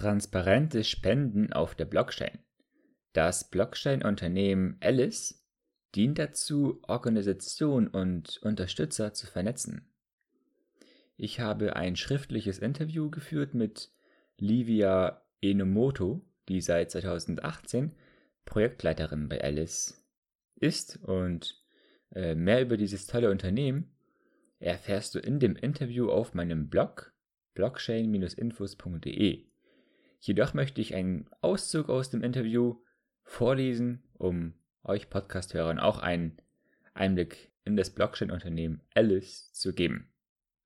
Transparente Spenden auf der Blockchain. Das Blockchain-Unternehmen Alice dient dazu, Organisationen und Unterstützer zu vernetzen. Ich habe ein schriftliches Interview geführt mit Livia Enomoto, die seit 2018 Projektleiterin bei Alice ist und äh, mehr über dieses tolle Unternehmen erfährst du in dem Interview auf meinem Blog blockchain-infos.de. Jedoch möchte ich einen Auszug aus dem Interview vorlesen, um euch Podcast-Hörern auch einen Einblick in das Blockchain-Unternehmen Alice zu geben.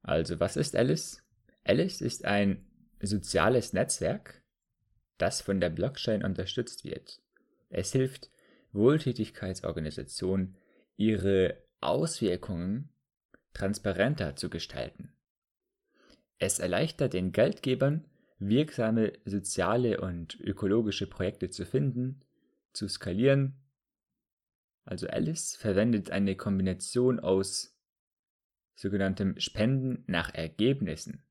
Also, was ist Alice? Alice ist ein soziales Netzwerk, das von der Blockchain unterstützt wird. Es hilft Wohltätigkeitsorganisationen, ihre Auswirkungen transparenter zu gestalten. Es erleichtert den Geldgebern, wirksame soziale und ökologische Projekte zu finden, zu skalieren. Also Alice verwendet eine Kombination aus sogenanntem Spenden nach Ergebnissen,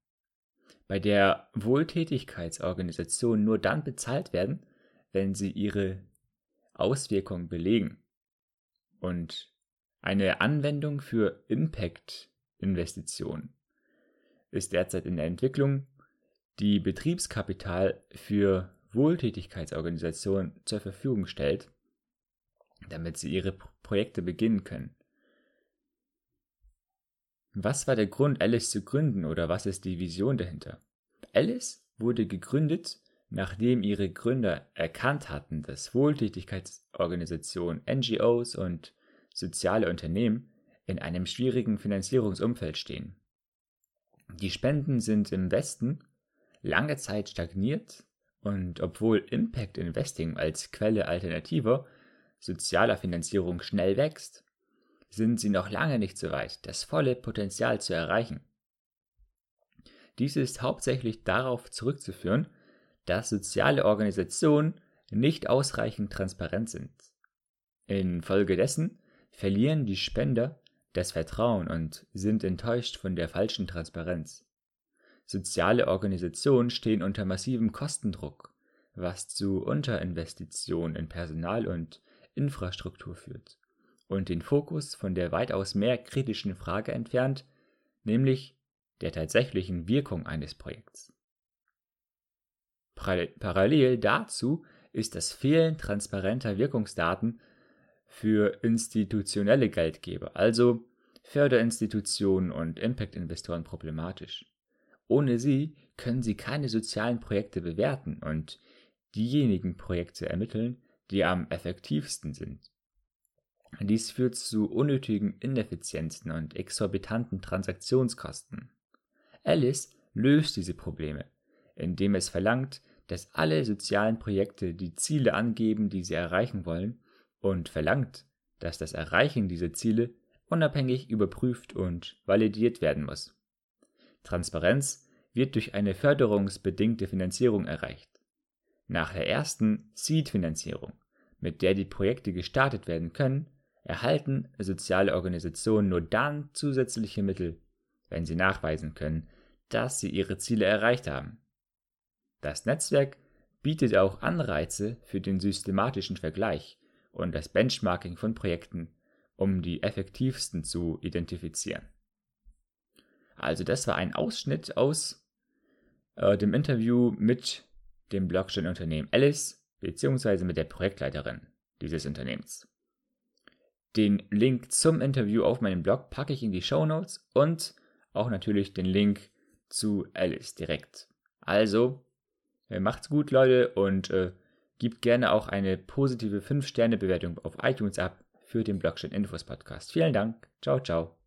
bei der Wohltätigkeitsorganisationen nur dann bezahlt werden, wenn sie ihre Auswirkungen belegen. Und eine Anwendung für Impact-Investitionen ist derzeit in der Entwicklung, die Betriebskapital für Wohltätigkeitsorganisationen zur Verfügung stellt, damit sie ihre Projekte beginnen können. Was war der Grund, Alice zu gründen oder was ist die Vision dahinter? Alice wurde gegründet, nachdem ihre Gründer erkannt hatten, dass Wohltätigkeitsorganisationen, NGOs und soziale Unternehmen in einem schwierigen Finanzierungsumfeld stehen. Die Spenden sind im Westen lange Zeit stagniert und obwohl Impact Investing als Quelle alternativer sozialer Finanzierung schnell wächst, sind sie noch lange nicht so weit, das volle Potenzial zu erreichen. Dies ist hauptsächlich darauf zurückzuführen, dass soziale Organisationen nicht ausreichend transparent sind. Infolgedessen verlieren die Spender das Vertrauen und sind enttäuscht von der falschen Transparenz. Soziale Organisationen stehen unter massivem Kostendruck, was zu Unterinvestitionen in Personal und Infrastruktur führt und den Fokus von der weitaus mehr kritischen Frage entfernt, nämlich der tatsächlichen Wirkung eines Projekts. Parallel dazu ist das Fehlen transparenter Wirkungsdaten für institutionelle Geldgeber, also Förderinstitutionen und Impact-Investoren problematisch. Ohne sie können sie keine sozialen Projekte bewerten und diejenigen Projekte ermitteln, die am effektivsten sind. Dies führt zu unnötigen Ineffizienzen und exorbitanten Transaktionskosten. Alice löst diese Probleme, indem es verlangt, dass alle sozialen Projekte die Ziele angeben, die sie erreichen wollen, und verlangt, dass das Erreichen dieser Ziele unabhängig überprüft und validiert werden muss. Transparenz wird durch eine förderungsbedingte Finanzierung erreicht. Nach der ersten Seed-Finanzierung, mit der die Projekte gestartet werden können, erhalten soziale Organisationen nur dann zusätzliche Mittel, wenn sie nachweisen können, dass sie ihre Ziele erreicht haben. Das Netzwerk bietet auch Anreize für den systematischen Vergleich und das Benchmarking von Projekten, um die effektivsten zu identifizieren. Also das war ein Ausschnitt aus äh, dem Interview mit dem Blockchain-Unternehmen Alice beziehungsweise mit der Projektleiterin dieses Unternehmens. Den Link zum Interview auf meinem Blog packe ich in die Show Notes und auch natürlich den Link zu Alice direkt. Also, äh, macht's gut, Leute, und äh, Gib gerne auch eine positive 5-Sterne-Bewertung auf iTunes ab für den Blockchain Infos Podcast. Vielen Dank. Ciao, ciao.